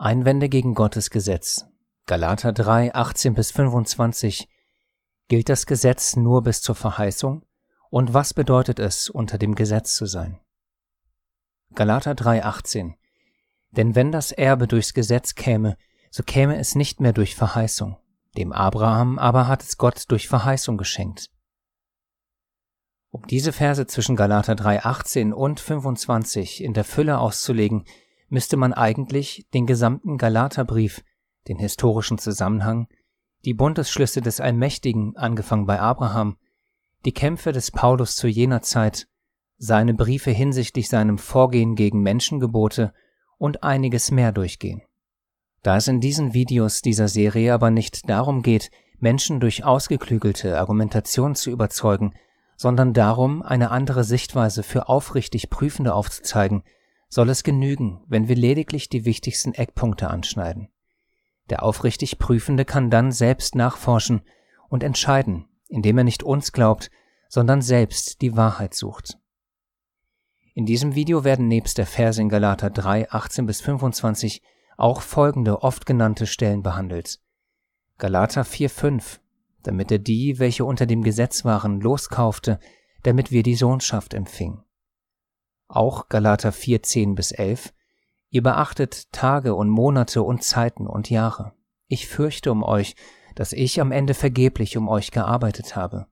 Einwände gegen Gottes Gesetz. Galater 3, 18 bis 25. Gilt das Gesetz nur bis zur Verheißung? Und was bedeutet es, unter dem Gesetz zu sein? Galater 3, 18. Denn wenn das Erbe durchs Gesetz käme, so käme es nicht mehr durch Verheißung. Dem Abraham aber hat es Gott durch Verheißung geschenkt. Um diese Verse zwischen Galater 3, 18 und 25 in der Fülle auszulegen, müsste man eigentlich den gesamten Galaterbrief, den historischen Zusammenhang, die Bundesschlüsse des Allmächtigen, angefangen bei Abraham, die Kämpfe des Paulus zu jener Zeit, seine Briefe hinsichtlich seinem Vorgehen gegen Menschengebote und einiges mehr durchgehen. Da es in diesen Videos dieser Serie aber nicht darum geht, Menschen durch ausgeklügelte Argumentation zu überzeugen, sondern darum, eine andere Sichtweise für aufrichtig Prüfende aufzuzeigen, soll es genügen, wenn wir lediglich die wichtigsten Eckpunkte anschneiden. Der aufrichtig Prüfende kann dann selbst nachforschen und entscheiden, indem er nicht uns glaubt, sondern selbst die Wahrheit sucht. In diesem Video werden nebst der Verse in Galater 3, 18 bis 25 auch folgende oft genannte Stellen behandelt. Galater 4, 5, damit er die, welche unter dem Gesetz waren, loskaufte, damit wir die Sohnschaft empfingen auch Galater 4, 10 bis 11, ihr beachtet Tage und Monate und Zeiten und Jahre. Ich fürchte um euch, dass ich am Ende vergeblich um euch gearbeitet habe.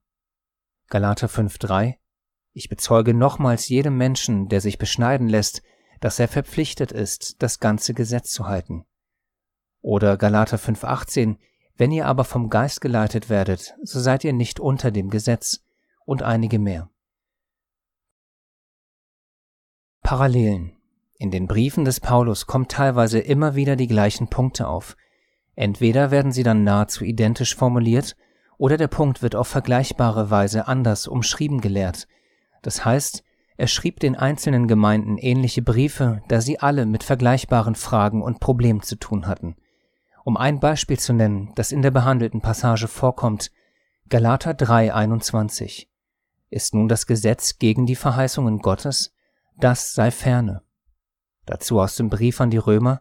Galater 5, 3, ich bezeuge nochmals jedem Menschen, der sich beschneiden lässt, dass er verpflichtet ist, das ganze Gesetz zu halten. Oder Galater 5,18, wenn ihr aber vom Geist geleitet werdet, so seid ihr nicht unter dem Gesetz, und einige mehr. Parallelen. In den Briefen des Paulus kommen teilweise immer wieder die gleichen Punkte auf. Entweder werden sie dann nahezu identisch formuliert, oder der Punkt wird auf vergleichbare Weise anders umschrieben gelehrt. Das heißt, er schrieb den einzelnen Gemeinden ähnliche Briefe, da sie alle mit vergleichbaren Fragen und Problemen zu tun hatten. Um ein Beispiel zu nennen, das in der behandelten Passage vorkommt, Galater 3,21. Ist nun das Gesetz gegen die Verheißungen Gottes? Das sei ferne. Dazu aus dem Brief an die Römer,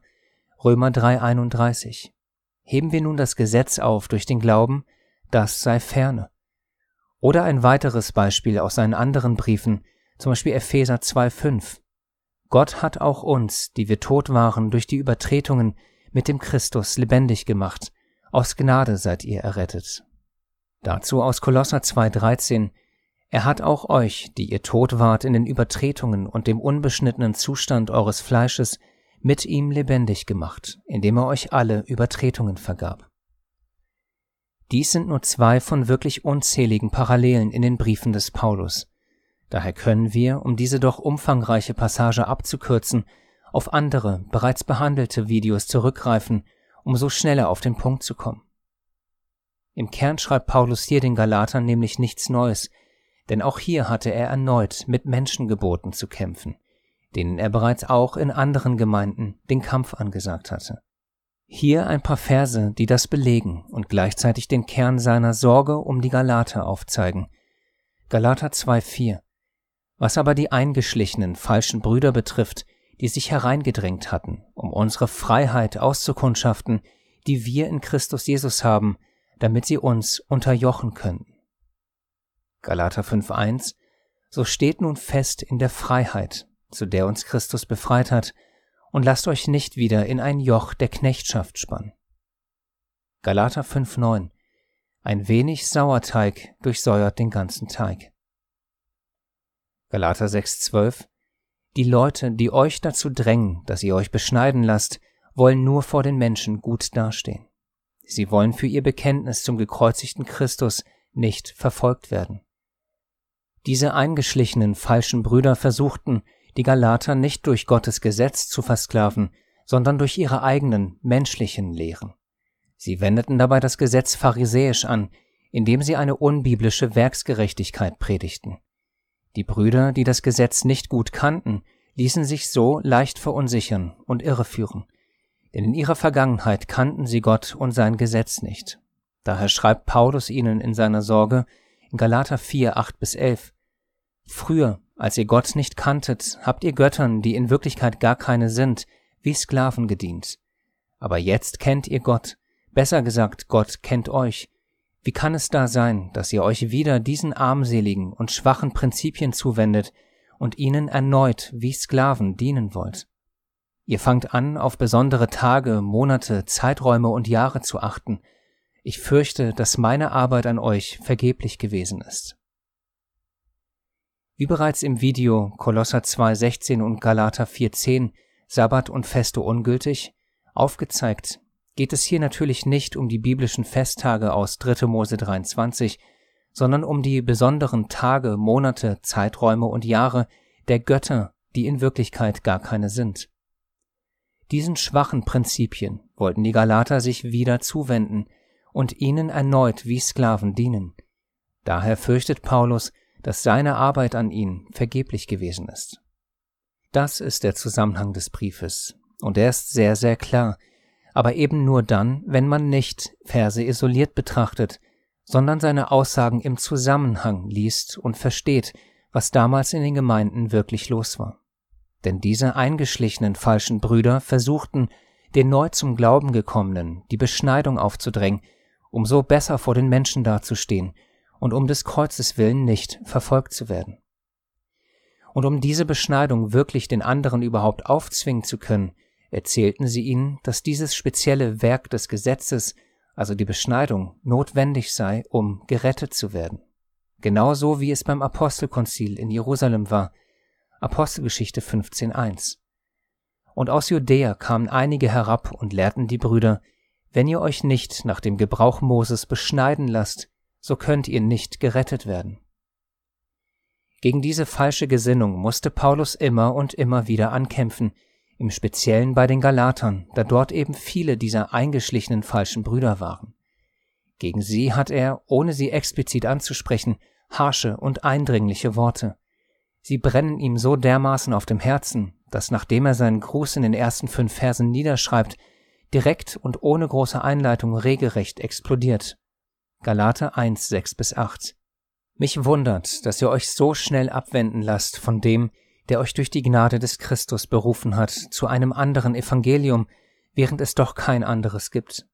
Römer 3,31. Heben wir nun das Gesetz auf durch den Glauben, das sei ferne. Oder ein weiteres Beispiel aus seinen anderen Briefen, zum Beispiel Epheser 2,5. Gott hat auch uns, die wir tot waren durch die Übertretungen, mit dem Christus lebendig gemacht. Aus Gnade seid ihr errettet. Dazu aus Kolosser 2,13. Er hat auch euch, die ihr tot wart in den Übertretungen und dem unbeschnittenen Zustand eures Fleisches, mit ihm lebendig gemacht, indem er euch alle Übertretungen vergab. Dies sind nur zwei von wirklich unzähligen Parallelen in den Briefen des Paulus. Daher können wir, um diese doch umfangreiche Passage abzukürzen, auf andere, bereits behandelte Videos zurückgreifen, um so schneller auf den Punkt zu kommen. Im Kern schreibt Paulus hier den Galatern nämlich nichts Neues, denn auch hier hatte er erneut mit Menschengeboten zu kämpfen, denen er bereits auch in anderen Gemeinden den Kampf angesagt hatte. Hier ein paar Verse, die das belegen und gleichzeitig den Kern seiner Sorge um die Galater aufzeigen. Galater 2,4 Was aber die eingeschlichenen falschen Brüder betrifft, die sich hereingedrängt hatten, um unsere Freiheit auszukundschaften, die wir in Christus Jesus haben, damit sie uns unterjochen könnten. Galater 5.1, so steht nun fest in der Freiheit, zu der uns Christus befreit hat, und lasst euch nicht wieder in ein Joch der Knechtschaft spannen. Galater 5.9, ein wenig Sauerteig durchsäuert den ganzen Teig. Galater 6.12, die Leute, die euch dazu drängen, dass ihr euch beschneiden lasst, wollen nur vor den Menschen gut dastehen. Sie wollen für ihr Bekenntnis zum gekreuzigten Christus nicht verfolgt werden. Diese eingeschlichenen falschen Brüder versuchten, die Galater nicht durch Gottes Gesetz zu versklaven, sondern durch ihre eigenen menschlichen Lehren. Sie wendeten dabei das Gesetz pharisäisch an, indem sie eine unbiblische Werksgerechtigkeit predigten. Die Brüder, die das Gesetz nicht gut kannten, ließen sich so leicht verunsichern und irreführen, denn in ihrer Vergangenheit kannten sie Gott und sein Gesetz nicht. Daher schreibt Paulus ihnen in seiner Sorge in Galater 4, 8 bis 11, Früher, als ihr Gott nicht kanntet, habt ihr Göttern, die in Wirklichkeit gar keine sind, wie Sklaven gedient. Aber jetzt kennt ihr Gott, besser gesagt, Gott kennt euch. Wie kann es da sein, dass ihr euch wieder diesen armseligen und schwachen Prinzipien zuwendet und ihnen erneut wie Sklaven dienen wollt? Ihr fangt an, auf besondere Tage, Monate, Zeiträume und Jahre zu achten. Ich fürchte, dass meine Arbeit an euch vergeblich gewesen ist. Wie bereits im Video Kolosser 2,16 und Galater 4,10 Sabbat und Feste ungültig aufgezeigt, geht es hier natürlich nicht um die biblischen Festtage aus 3. Mose 23, sondern um die besonderen Tage, Monate, Zeiträume und Jahre der Götter, die in Wirklichkeit gar keine sind. Diesen schwachen Prinzipien wollten die Galater sich wieder zuwenden und ihnen erneut wie Sklaven dienen. Daher fürchtet Paulus, dass seine Arbeit an ihnen vergeblich gewesen ist. Das ist der Zusammenhang des Briefes, und er ist sehr, sehr klar, aber eben nur dann, wenn man nicht Verse isoliert betrachtet, sondern seine Aussagen im Zusammenhang liest und versteht, was damals in den Gemeinden wirklich los war denn diese eingeschlichenen falschen Brüder versuchten, den neu zum Glauben gekommenen die Beschneidung aufzudrängen, um so besser vor den Menschen dazustehen und um des Kreuzes willen nicht verfolgt zu werden. Und um diese Beschneidung wirklich den anderen überhaupt aufzwingen zu können, erzählten sie ihnen, dass dieses spezielle Werk des Gesetzes, also die Beschneidung, notwendig sei, um gerettet zu werden. Genauso wie es beim Apostelkonzil in Jerusalem war, Apostelgeschichte 15.1. Und aus Judäa kamen einige herab und lehrten die Brüder, wenn ihr euch nicht nach dem Gebrauch Moses beschneiden lasst, so könnt ihr nicht gerettet werden. Gegen diese falsche Gesinnung musste Paulus immer und immer wieder ankämpfen, im Speziellen bei den Galatern, da dort eben viele dieser eingeschlichenen falschen Brüder waren. Gegen sie hat er, ohne sie explizit anzusprechen, harsche und eindringliche Worte. Sie brennen ihm so dermaßen auf dem Herzen, dass nachdem er seinen Gruß in den ersten fünf Versen niederschreibt, direkt und ohne große Einleitung regelrecht explodiert. Galater 1, 6 bis 8. Mich wundert, dass ihr euch so schnell abwenden lasst von dem, der euch durch die Gnade des Christus berufen hat, zu einem anderen Evangelium, während es doch kein anderes gibt.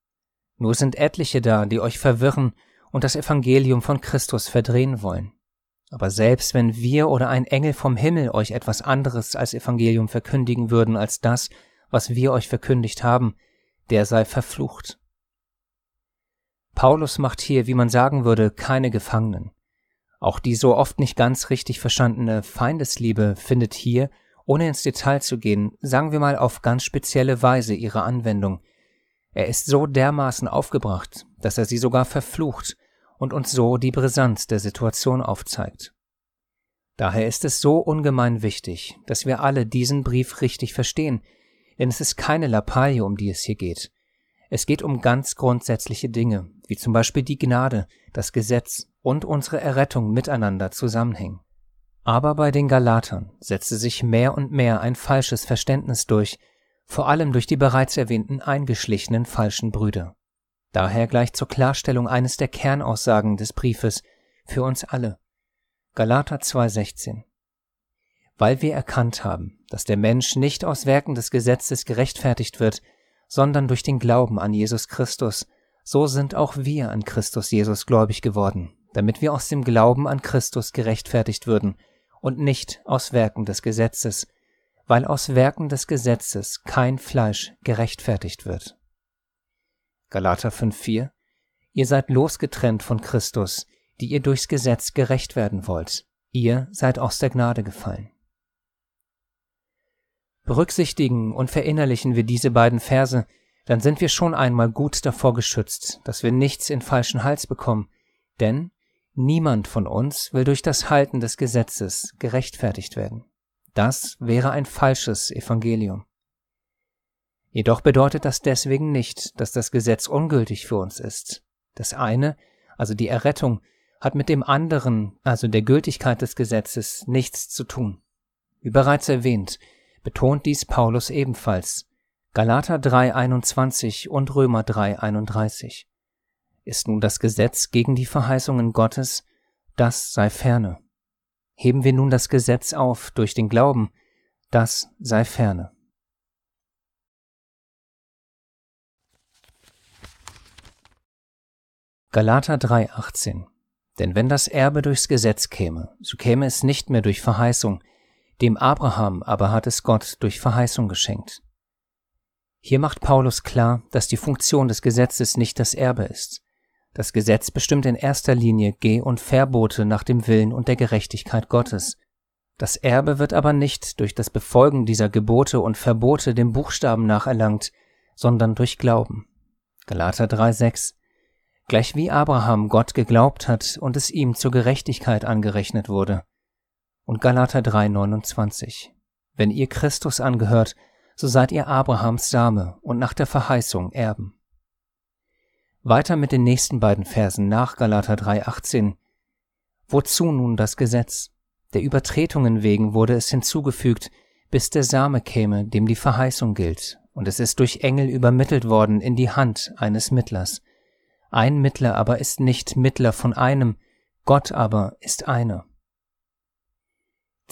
Nur sind etliche da, die euch verwirren und das Evangelium von Christus verdrehen wollen. Aber selbst wenn wir oder ein Engel vom Himmel euch etwas anderes als Evangelium verkündigen würden als das, was wir euch verkündigt haben, der sei verflucht. Paulus macht hier, wie man sagen würde, keine Gefangenen. Auch die so oft nicht ganz richtig verstandene Feindesliebe findet hier, ohne ins Detail zu gehen, sagen wir mal auf ganz spezielle Weise ihre Anwendung. Er ist so dermaßen aufgebracht, dass er sie sogar verflucht, und uns so die Brisanz der Situation aufzeigt. Daher ist es so ungemein wichtig, dass wir alle diesen Brief richtig verstehen, denn es ist keine Lappalie, um die es hier geht. Es geht um ganz grundsätzliche Dinge, wie zum Beispiel die Gnade, das Gesetz und unsere Errettung miteinander zusammenhängen. Aber bei den Galatern setzte sich mehr und mehr ein falsches Verständnis durch, vor allem durch die bereits erwähnten eingeschlichenen falschen Brüder. Daher gleich zur Klarstellung eines der Kernaussagen des Briefes für uns alle. Galater 2,16 Weil wir erkannt haben, dass der Mensch nicht aus Werken des Gesetzes gerechtfertigt wird, sondern durch den Glauben an Jesus Christus, so sind auch wir an Christus Jesus gläubig geworden, damit wir aus dem Glauben an Christus gerechtfertigt würden und nicht aus Werken des Gesetzes, weil aus Werken des Gesetzes kein Fleisch gerechtfertigt wird. Galater 5,4 Ihr seid losgetrennt von Christus, die ihr durchs Gesetz gerecht werden wollt. Ihr seid aus der Gnade gefallen. Berücksichtigen und verinnerlichen wir diese beiden Verse, dann sind wir schon einmal gut davor geschützt, dass wir nichts in falschen Hals bekommen, denn niemand von uns will durch das Halten des Gesetzes gerechtfertigt werden. Das wäre ein falsches Evangelium. Jedoch bedeutet das deswegen nicht, dass das Gesetz ungültig für uns ist. Das eine, also die Errettung, hat mit dem anderen, also der Gültigkeit des Gesetzes, nichts zu tun. Wie bereits erwähnt, betont dies Paulus ebenfalls. Galater 3,21 und Römer 3,31. Ist nun das Gesetz gegen die Verheißungen Gottes, das sei ferne. Heben wir nun das Gesetz auf durch den Glauben, das sei ferne. Galater 3,18 Denn wenn das Erbe durchs Gesetz käme, so käme es nicht mehr durch Verheißung, dem Abraham aber hat es Gott durch Verheißung geschenkt. Hier macht Paulus klar, dass die Funktion des Gesetzes nicht das Erbe ist. Das Gesetz bestimmt in erster Linie Geh- und Verbote nach dem Willen und der Gerechtigkeit Gottes. Das Erbe wird aber nicht durch das Befolgen dieser Gebote und Verbote dem Buchstaben nach erlangt, sondern durch Glauben. Galater 3,6 Gleich wie Abraham Gott geglaubt hat und es ihm zur Gerechtigkeit angerechnet wurde. Und Galater 3,29 Wenn ihr Christus angehört, so seid ihr Abrahams Same und nach der Verheißung Erben. Weiter mit den nächsten beiden Versen nach Galater 3,18. Wozu nun das Gesetz? Der Übertretungen wegen wurde es hinzugefügt, bis der Same käme, dem die Verheißung gilt, und es ist durch Engel übermittelt worden in die Hand eines Mittlers. Ein Mittler aber ist nicht Mittler von einem, Gott aber ist einer.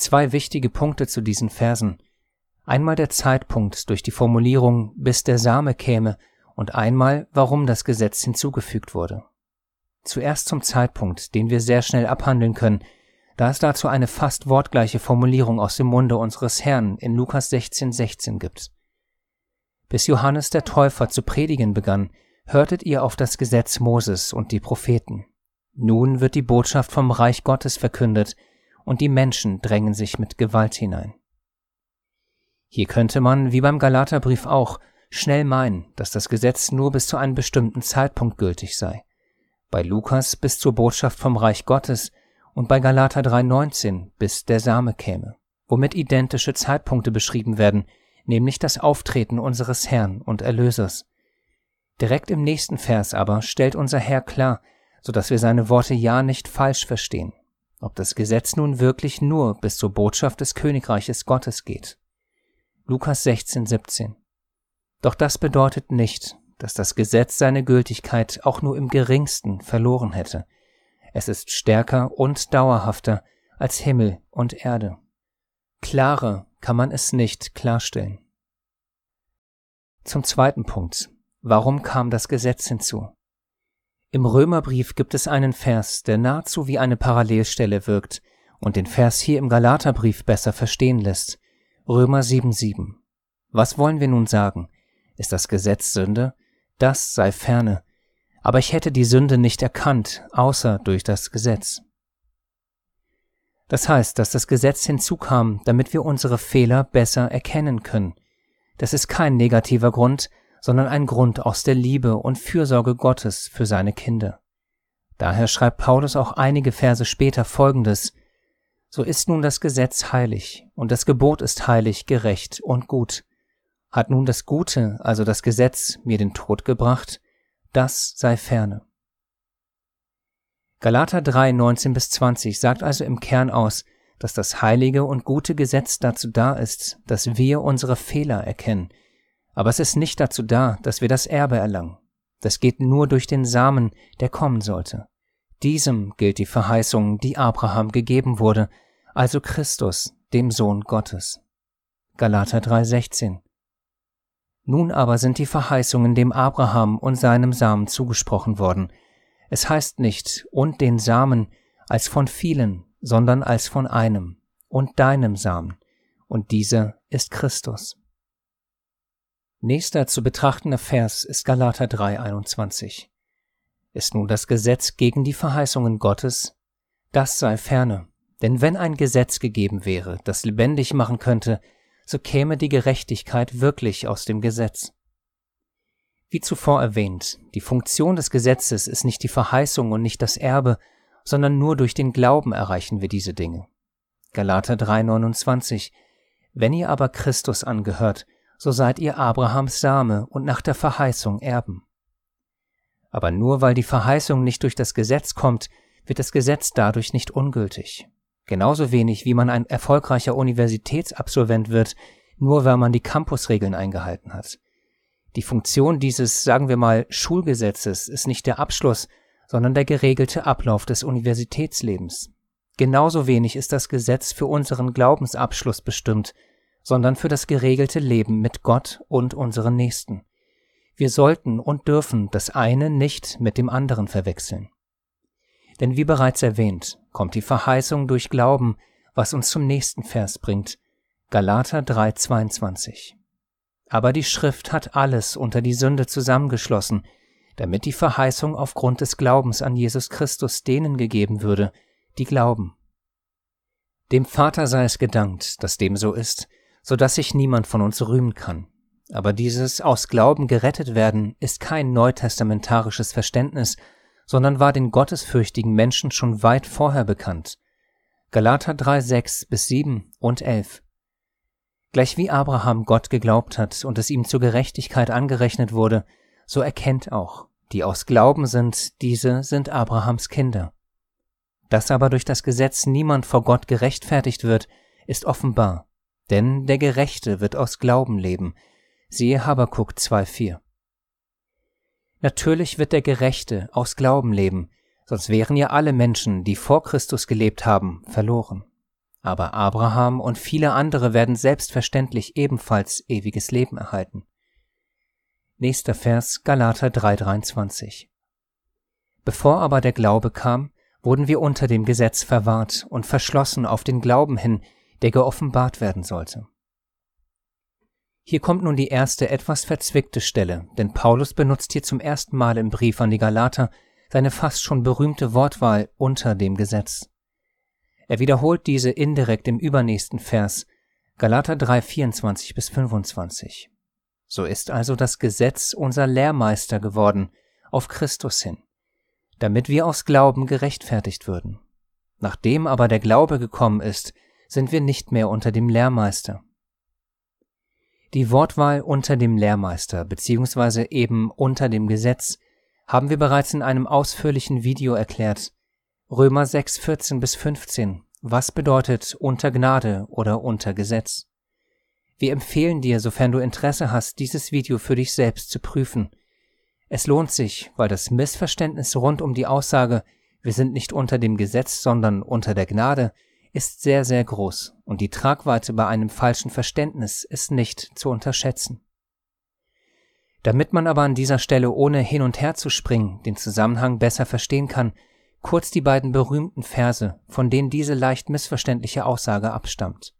Zwei wichtige Punkte zu diesen Versen. Einmal der Zeitpunkt durch die Formulierung bis der Same käme und einmal, warum das Gesetz hinzugefügt wurde. Zuerst zum Zeitpunkt, den wir sehr schnell abhandeln können, da es dazu eine fast wortgleiche Formulierung aus dem Munde unseres Herrn in Lukas 16, 16 gibt. Bis Johannes der Täufer zu predigen begann, hörtet ihr auf das Gesetz Moses und die Propheten. Nun wird die Botschaft vom Reich Gottes verkündet, und die Menschen drängen sich mit Gewalt hinein. Hier könnte man, wie beim Galaterbrief auch, schnell meinen, dass das Gesetz nur bis zu einem bestimmten Zeitpunkt gültig sei. Bei Lukas bis zur Botschaft vom Reich Gottes und bei Galater 3,19 bis der Same käme, womit identische Zeitpunkte beschrieben werden, nämlich das Auftreten unseres Herrn und Erlösers. Direkt im nächsten Vers aber stellt unser Herr klar, so dass wir seine Worte ja nicht falsch verstehen, ob das Gesetz nun wirklich nur bis zur Botschaft des Königreiches Gottes geht. Lukas 16, 17 doch das bedeutet nicht, dass das Gesetz seine Gültigkeit auch nur im geringsten verloren hätte. Es ist stärker und dauerhafter als Himmel und Erde. Klarer kann man es nicht klarstellen. Zum zweiten Punkt. Warum kam das Gesetz hinzu? Im Römerbrief gibt es einen Vers, der nahezu wie eine Parallelstelle wirkt und den Vers hier im Galaterbrief besser verstehen lässt. Römer 7,7. Was wollen wir nun sagen? Ist das Gesetz Sünde? Das sei ferne. Aber ich hätte die Sünde nicht erkannt, außer durch das Gesetz. Das heißt, dass das Gesetz hinzukam, damit wir unsere Fehler besser erkennen können. Das ist kein negativer Grund, sondern ein Grund aus der Liebe und Fürsorge Gottes für seine Kinder. Daher schreibt Paulus auch einige Verse später folgendes So ist nun das Gesetz heilig, und das Gebot ist heilig, gerecht und gut. Hat nun das Gute, also das Gesetz, mir den Tod gebracht, das sei ferne. Galater 3, 19 bis 20 sagt also im Kern aus, dass das heilige und gute Gesetz dazu da ist, dass wir unsere Fehler erkennen. Aber es ist nicht dazu da, dass wir das Erbe erlangen. Das geht nur durch den Samen, der kommen sollte. Diesem gilt die Verheißung, die Abraham gegeben wurde, also Christus, dem Sohn Gottes. Galater 3, 16. Nun aber sind die Verheißungen dem Abraham und seinem Samen zugesprochen worden. Es heißt nicht und den Samen als von vielen, sondern als von einem und deinem Samen, und dieser ist Christus. Nächster zu betrachtender Vers ist Galater 3,21. Ist nun das Gesetz gegen die Verheißungen Gottes? Das sei ferne, denn wenn ein Gesetz gegeben wäre, das lebendig machen könnte, so käme die Gerechtigkeit wirklich aus dem Gesetz. Wie zuvor erwähnt, die Funktion des Gesetzes ist nicht die Verheißung und nicht das Erbe, sondern nur durch den Glauben erreichen wir diese Dinge. Galater 3,29 Wenn ihr aber Christus angehört, so seid ihr Abrahams Same und nach der Verheißung Erben. Aber nur weil die Verheißung nicht durch das Gesetz kommt, wird das Gesetz dadurch nicht ungültig. Genauso wenig wie man ein erfolgreicher Universitätsabsolvent wird, nur weil man die Campusregeln eingehalten hat. Die Funktion dieses, sagen wir mal, Schulgesetzes ist nicht der Abschluss, sondern der geregelte Ablauf des Universitätslebens. Genauso wenig ist das Gesetz für unseren Glaubensabschluss bestimmt, sondern für das geregelte Leben mit Gott und unseren Nächsten. Wir sollten und dürfen das eine nicht mit dem anderen verwechseln. Denn wie bereits erwähnt, kommt die Verheißung durch Glauben, was uns zum nächsten Vers bringt. Galater 3,22. Aber die Schrift hat alles unter die Sünde zusammengeschlossen, damit die Verheißung aufgrund des Glaubens an Jesus Christus denen gegeben würde, die glauben. Dem Vater sei es gedankt, dass dem so ist, so dass sich niemand von uns rühmen kann. Aber dieses aus Glauben gerettet werden ist kein neutestamentarisches Verständnis, sondern war den gottesfürchtigen Menschen schon weit vorher bekannt. Galater 3, 6 bis 7 und 11. Gleich wie Abraham Gott geglaubt hat und es ihm zur Gerechtigkeit angerechnet wurde, so erkennt auch, die aus Glauben sind, diese sind Abrahams Kinder. Dass aber durch das Gesetz niemand vor Gott gerechtfertigt wird, ist offenbar, denn der Gerechte wird aus Glauben leben. Siehe Habakuk 2,4. Natürlich wird der Gerechte aus Glauben leben, sonst wären ja alle Menschen, die vor Christus gelebt haben, verloren. Aber Abraham und viele andere werden selbstverständlich ebenfalls ewiges Leben erhalten. Nächster Vers Galater 3:23 Bevor aber der Glaube kam, wurden wir unter dem Gesetz verwahrt und verschlossen auf den Glauben hin, der geoffenbart werden sollte. Hier kommt nun die erste etwas verzwickte Stelle, denn Paulus benutzt hier zum ersten Mal im Brief an die Galater seine fast schon berühmte Wortwahl unter dem Gesetz. Er wiederholt diese indirekt im übernächsten Vers, Galater 3, 24 bis 25. So ist also das Gesetz unser Lehrmeister geworden, auf Christus hin, damit wir aus Glauben gerechtfertigt würden. Nachdem aber der Glaube gekommen ist, sind wir nicht mehr unter dem Lehrmeister. Die Wortwahl unter dem Lehrmeister bzw. eben unter dem Gesetz haben wir bereits in einem ausführlichen Video erklärt. Römer 6, 14 bis 15. Was bedeutet unter Gnade oder unter Gesetz? Wir empfehlen dir, sofern du Interesse hast, dieses Video für dich selbst zu prüfen. Es lohnt sich, weil das Missverständnis rund um die Aussage, wir sind nicht unter dem Gesetz, sondern unter der Gnade, ist sehr, sehr groß und die Tragweite bei einem falschen Verständnis ist nicht zu unterschätzen. Damit man aber an dieser Stelle ohne hin und her zu springen den Zusammenhang besser verstehen kann, kurz die beiden berühmten Verse, von denen diese leicht missverständliche Aussage abstammt.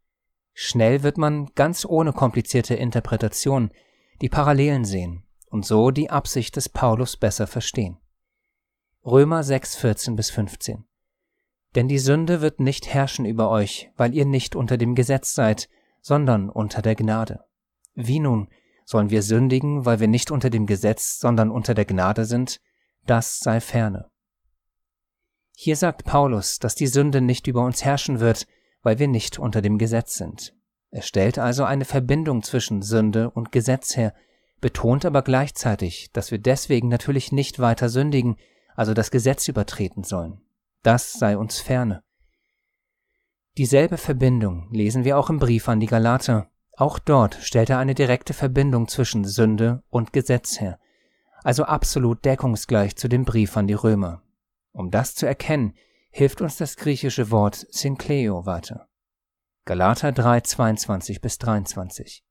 Schnell wird man ganz ohne komplizierte Interpretation die Parallelen sehen und so die Absicht des Paulus besser verstehen. Römer 6, 14 bis 15 denn die Sünde wird nicht herrschen über euch, weil ihr nicht unter dem Gesetz seid, sondern unter der Gnade. Wie nun sollen wir sündigen, weil wir nicht unter dem Gesetz, sondern unter der Gnade sind? Das sei ferne. Hier sagt Paulus, dass die Sünde nicht über uns herrschen wird, weil wir nicht unter dem Gesetz sind. Er stellt also eine Verbindung zwischen Sünde und Gesetz her, betont aber gleichzeitig, dass wir deswegen natürlich nicht weiter sündigen, also das Gesetz übertreten sollen das sei uns ferne. Dieselbe Verbindung lesen wir auch im Brief an die Galater. Auch dort stellt er eine direkte Verbindung zwischen Sünde und Gesetz her, also absolut deckungsgleich zu dem Brief an die Römer. Um das zu erkennen, hilft uns das griechische Wort Synkleo weiter. Galater 3, 22 bis 23.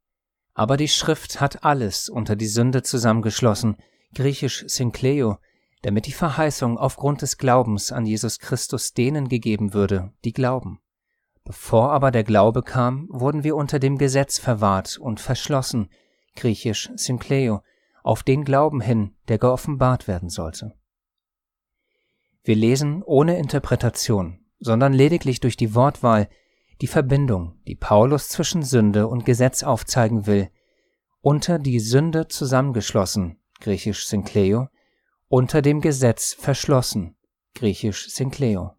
Aber die Schrift hat alles unter die Sünde zusammengeschlossen, griechisch Synkleo, damit die Verheißung aufgrund des Glaubens an Jesus Christus denen gegeben würde, die glauben. Bevor aber der Glaube kam, wurden wir unter dem Gesetz verwahrt und verschlossen, griechisch Synkleo, auf den Glauben hin, der geoffenbart werden sollte. Wir lesen ohne Interpretation, sondern lediglich durch die Wortwahl die Verbindung, die Paulus zwischen Sünde und Gesetz aufzeigen will, unter die Sünde zusammengeschlossen, griechisch Synkleo, unter dem Gesetz verschlossen, griechisch Synkleo.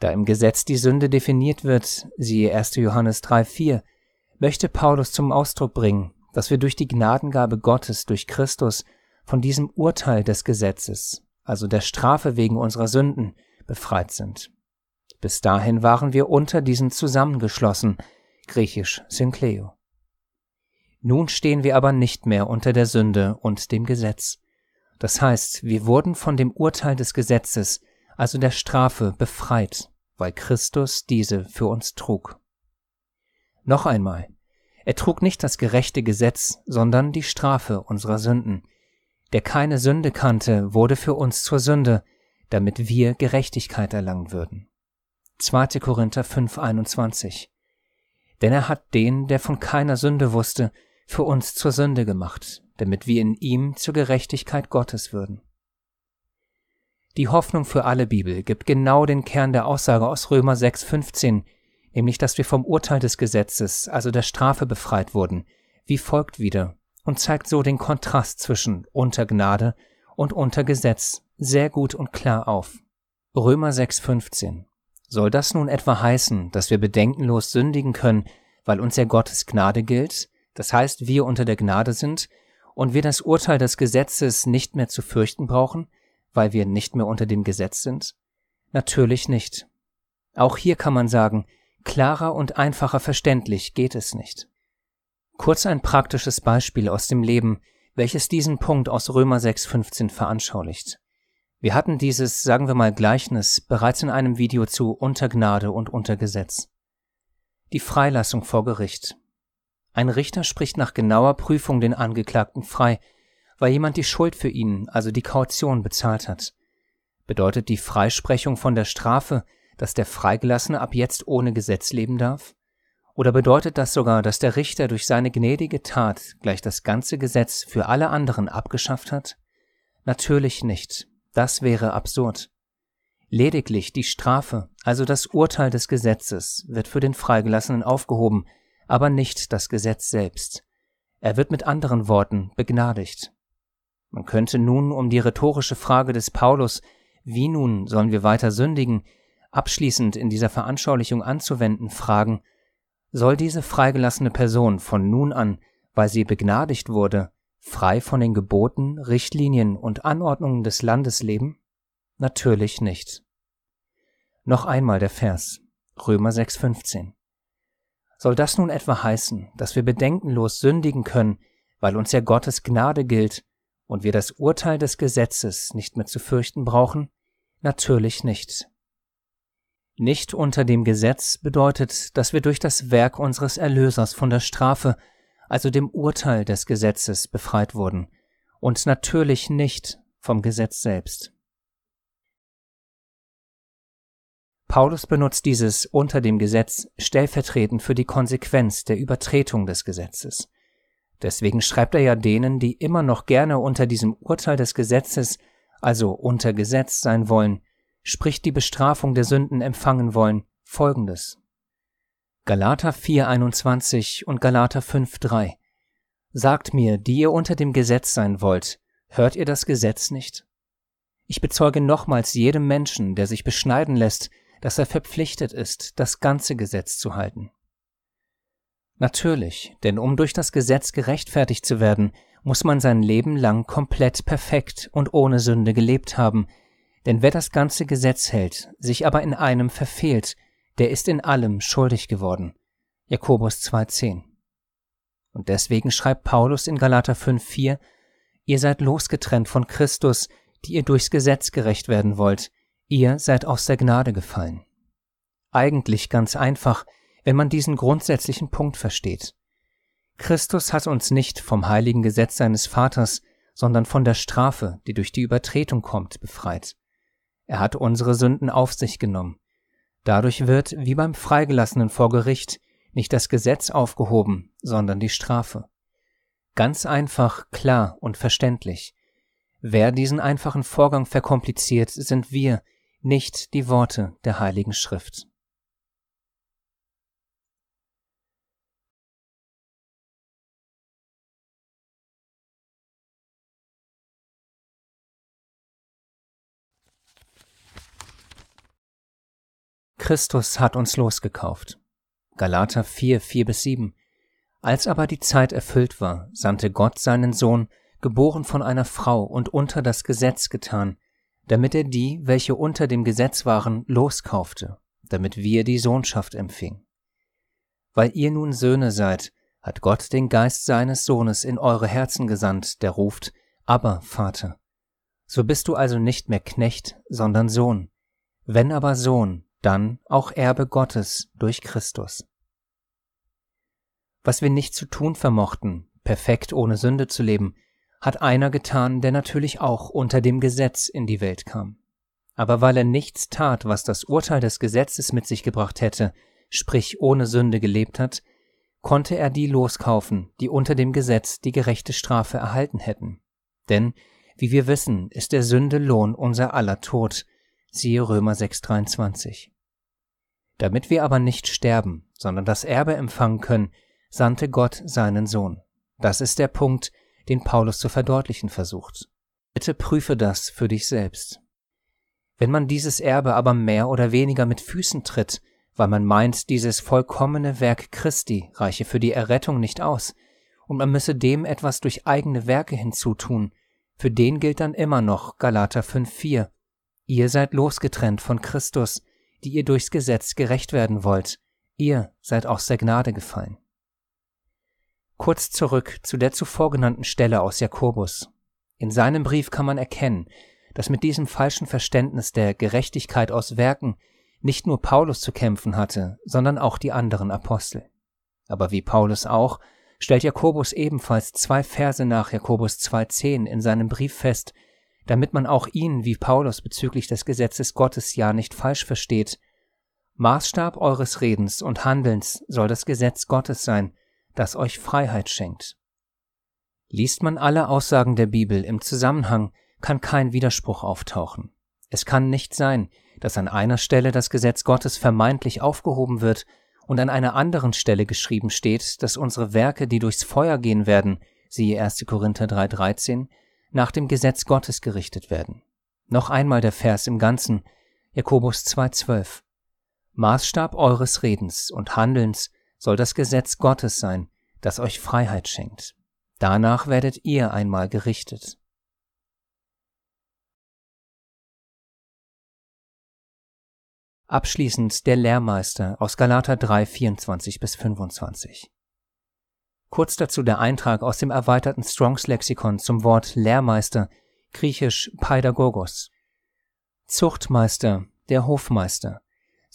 Da im Gesetz die Sünde definiert wird, siehe 1. Johannes 3,4, möchte Paulus zum Ausdruck bringen, dass wir durch die Gnadengabe Gottes durch Christus von diesem Urteil des Gesetzes, also der Strafe wegen unserer Sünden, befreit sind. Bis dahin waren wir unter diesen zusammengeschlossen, griechisch Synkleo. Nun stehen wir aber nicht mehr unter der Sünde und dem Gesetz. Das heißt, wir wurden von dem Urteil des Gesetzes, also der Strafe, befreit, weil Christus diese für uns trug. Noch einmal, Er trug nicht das gerechte Gesetz, sondern die Strafe unserer Sünden. Der keine Sünde kannte, wurde für uns zur Sünde, damit wir Gerechtigkeit erlangen würden. 2. Korinther 5,21 Denn er hat den, der von keiner Sünde wusste, für uns zur Sünde gemacht, damit wir in ihm zur Gerechtigkeit Gottes würden. Die Hoffnung für alle Bibel gibt genau den Kern der Aussage aus Römer 6,15, nämlich dass wir vom Urteil des Gesetzes, also der Strafe befreit wurden, wie folgt wieder und zeigt so den Kontrast zwischen unter Gnade und unter Gesetz sehr gut und klar auf. Römer 6,15 Soll das nun etwa heißen, dass wir bedenkenlos sündigen können, weil uns ja Gottes Gnade gilt, das heißt wir unter der Gnade sind, und wir das Urteil des Gesetzes nicht mehr zu fürchten brauchen, weil wir nicht mehr unter dem Gesetz sind? Natürlich nicht. Auch hier kann man sagen, klarer und einfacher verständlich geht es nicht. Kurz ein praktisches Beispiel aus dem Leben, welches diesen Punkt aus Römer 6.15 veranschaulicht. Wir hatten dieses, sagen wir mal, Gleichnis bereits in einem Video zu Untergnade und Untergesetz. Die Freilassung vor Gericht. Ein Richter spricht nach genauer Prüfung den Angeklagten frei, weil jemand die Schuld für ihn, also die Kaution, bezahlt hat. Bedeutet die Freisprechung von der Strafe, dass der Freigelassene ab jetzt ohne Gesetz leben darf? Oder bedeutet das sogar, dass der Richter durch seine gnädige Tat gleich das ganze Gesetz für alle anderen abgeschafft hat? Natürlich nicht. Das wäre absurd. Lediglich die Strafe, also das Urteil des Gesetzes, wird für den Freigelassenen aufgehoben, aber nicht das Gesetz selbst. Er wird mit anderen Worten begnadigt. Man könnte nun um die rhetorische Frage des Paulus, wie nun sollen wir weiter sündigen, abschließend in dieser Veranschaulichung anzuwenden, fragen, soll diese freigelassene Person von nun an, weil sie begnadigt wurde, frei von den Geboten, Richtlinien und Anordnungen des Landes leben? Natürlich nicht. Noch einmal der Vers Römer 6,15. Soll das nun etwa heißen, dass wir bedenkenlos sündigen können, weil uns ja Gottes Gnade gilt und wir das Urteil des Gesetzes nicht mehr zu fürchten brauchen? Natürlich nicht. Nicht unter dem Gesetz bedeutet, dass wir durch das Werk unseres Erlösers von der Strafe, also dem Urteil des Gesetzes, befreit wurden, und natürlich nicht vom Gesetz selbst. Paulus benutzt dieses unter dem Gesetz stellvertretend für die Konsequenz der Übertretung des Gesetzes. Deswegen schreibt er ja denen, die immer noch gerne unter diesem Urteil des Gesetzes, also unter Gesetz sein wollen, sprich die Bestrafung der Sünden empfangen wollen, folgendes. Galater 4,21 und Galater 5,3 Sagt mir, die ihr unter dem Gesetz sein wollt, hört ihr das Gesetz nicht? Ich bezeuge nochmals jedem Menschen, der sich beschneiden lässt, dass er verpflichtet ist, das ganze Gesetz zu halten. Natürlich, denn um durch das Gesetz gerechtfertigt zu werden, muss man sein Leben lang komplett perfekt und ohne Sünde gelebt haben, denn wer das ganze Gesetz hält, sich aber in einem verfehlt, der ist in allem schuldig geworden. Jakobus 2,10. Und deswegen schreibt Paulus in Galater 5,4, Ihr seid losgetrennt von Christus, die ihr durchs Gesetz gerecht werden wollt, ihr seid aus der Gnade gefallen. Eigentlich ganz einfach, wenn man diesen grundsätzlichen Punkt versteht. Christus hat uns nicht vom heiligen Gesetz seines Vaters, sondern von der Strafe, die durch die Übertretung kommt, befreit. Er hat unsere Sünden auf sich genommen. Dadurch wird, wie beim Freigelassenen vor Gericht, nicht das Gesetz aufgehoben, sondern die Strafe. Ganz einfach, klar und verständlich. Wer diesen einfachen Vorgang verkompliziert, sind wir, nicht die Worte der Heiligen Schrift. Christus hat uns losgekauft. Galater 4, 4 bis 7. Als aber die Zeit erfüllt war, sandte Gott seinen Sohn, geboren von einer Frau und unter das Gesetz getan, damit er die, welche unter dem Gesetz waren, loskaufte, damit wir die Sohnschaft empfingen. Weil ihr nun Söhne seid, hat Gott den Geist seines Sohnes in eure Herzen gesandt, der ruft, aber Vater. So bist du also nicht mehr Knecht, sondern Sohn. Wenn aber Sohn, dann auch Erbe Gottes durch Christus. Was wir nicht zu tun vermochten, perfekt ohne Sünde zu leben, hat einer getan, der natürlich auch unter dem Gesetz in die Welt kam. Aber weil er nichts tat, was das Urteil des Gesetzes mit sich gebracht hätte, sprich ohne Sünde gelebt hat, konnte er die loskaufen, die unter dem Gesetz die gerechte Strafe erhalten hätten. Denn, wie wir wissen, ist der Sünde Lohn unser aller Tod, siehe Römer 6,23. Damit wir aber nicht sterben, sondern das Erbe empfangen können, sandte Gott seinen Sohn. Das ist der Punkt, den Paulus zu verdeutlichen versucht. Bitte prüfe das für dich selbst. Wenn man dieses Erbe aber mehr oder weniger mit Füßen tritt, weil man meint, dieses vollkommene Werk Christi reiche für die Errettung nicht aus, und man müsse dem etwas durch eigene Werke hinzutun, für den gilt dann immer noch Galater 5,4. Ihr seid losgetrennt von Christus, die ihr durchs Gesetz gerecht werden wollt, ihr seid aus der Gnade gefallen. Kurz zurück zu der zuvor genannten Stelle aus Jakobus. In seinem Brief kann man erkennen, dass mit diesem falschen Verständnis der Gerechtigkeit aus Werken nicht nur Paulus zu kämpfen hatte, sondern auch die anderen Apostel. Aber wie Paulus auch, stellt Jakobus ebenfalls zwei Verse nach Jakobus 2.10 in seinem Brief fest, damit man auch ihn wie Paulus bezüglich des Gesetzes Gottes ja nicht falsch versteht. Maßstab eures Redens und Handelns soll das Gesetz Gottes sein, das euch Freiheit schenkt. Liest man alle Aussagen der Bibel im Zusammenhang, kann kein Widerspruch auftauchen. Es kann nicht sein, dass an einer Stelle das Gesetz Gottes vermeintlich aufgehoben wird und an einer anderen Stelle geschrieben steht, dass unsere Werke, die durchs Feuer gehen werden, siehe 1. Korinther 3,13, nach dem Gesetz Gottes gerichtet werden. Noch einmal der Vers im Ganzen, Jakobus 2,12. Maßstab eures Redens und Handelns soll das Gesetz Gottes sein, das euch Freiheit schenkt. Danach werdet ihr einmal gerichtet. Abschließend der Lehrmeister aus Galater 3, 24 bis 25. Kurz dazu der Eintrag aus dem erweiterten Strongs Lexikon zum Wort Lehrmeister, griechisch Pädagogos. Zuchtmeister, der Hofmeister,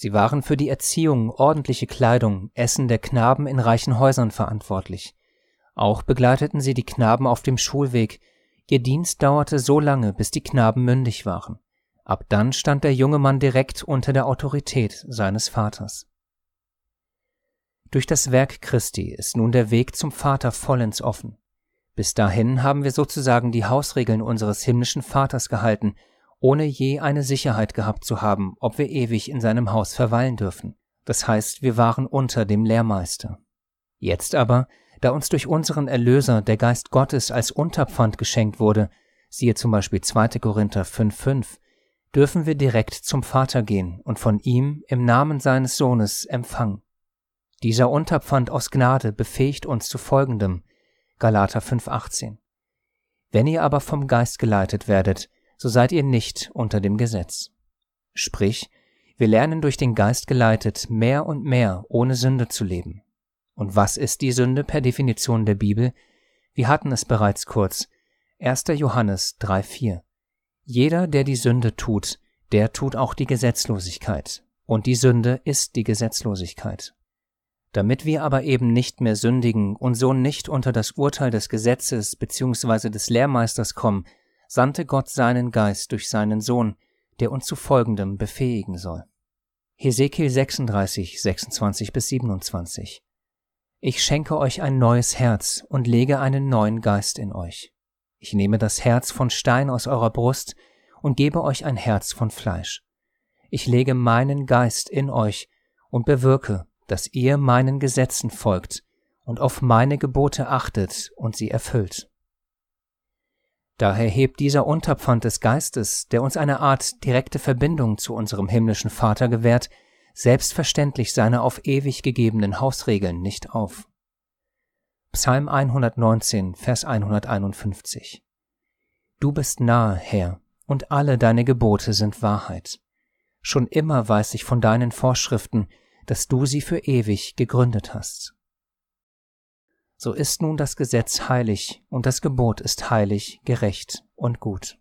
Sie waren für die Erziehung, ordentliche Kleidung, Essen der Knaben in reichen Häusern verantwortlich. Auch begleiteten sie die Knaben auf dem Schulweg. Ihr Dienst dauerte so lange, bis die Knaben mündig waren. Ab dann stand der junge Mann direkt unter der Autorität seines Vaters. Durch das Werk Christi ist nun der Weg zum Vater vollends offen. Bis dahin haben wir sozusagen die Hausregeln unseres himmlischen Vaters gehalten ohne je eine Sicherheit gehabt zu haben, ob wir ewig in seinem Haus verweilen dürfen. Das heißt, wir waren unter dem Lehrmeister. Jetzt aber, da uns durch unseren Erlöser der Geist Gottes als Unterpfand geschenkt wurde, siehe zum Beispiel 2. Korinther 5,5, dürfen wir direkt zum Vater gehen und von ihm im Namen seines Sohnes empfangen. Dieser Unterpfand aus Gnade befähigt uns zu folgendem, Galater 5,18. Wenn ihr aber vom Geist geleitet werdet, so seid ihr nicht unter dem Gesetz. Sprich, wir lernen durch den Geist geleitet, mehr und mehr ohne Sünde zu leben. Und was ist die Sünde per Definition der Bibel? Wir hatten es bereits kurz. 1. Johannes 3,4. Jeder, der die Sünde tut, der tut auch die Gesetzlosigkeit. Und die Sünde ist die Gesetzlosigkeit. Damit wir aber eben nicht mehr sündigen und so nicht unter das Urteil des Gesetzes bzw. des Lehrmeisters kommen, sandte Gott seinen Geist durch seinen Sohn, der uns zu folgendem befähigen soll. Hesekiel 36, 26 bis 27. Ich schenke euch ein neues Herz und lege einen neuen Geist in euch. Ich nehme das Herz von Stein aus eurer Brust und gebe euch ein Herz von Fleisch. Ich lege meinen Geist in euch und bewirke, dass ihr meinen Gesetzen folgt und auf meine Gebote achtet und sie erfüllt. Daher hebt dieser Unterpfand des Geistes, der uns eine Art direkte Verbindung zu unserem himmlischen Vater gewährt, selbstverständlich seine auf ewig gegebenen Hausregeln nicht auf. Psalm 119, Vers 151 Du bist nahe, Herr, und alle deine Gebote sind Wahrheit. Schon immer weiß ich von deinen Vorschriften, dass du sie für ewig gegründet hast so ist nun das Gesetz heilig und das Gebot ist heilig, gerecht und gut.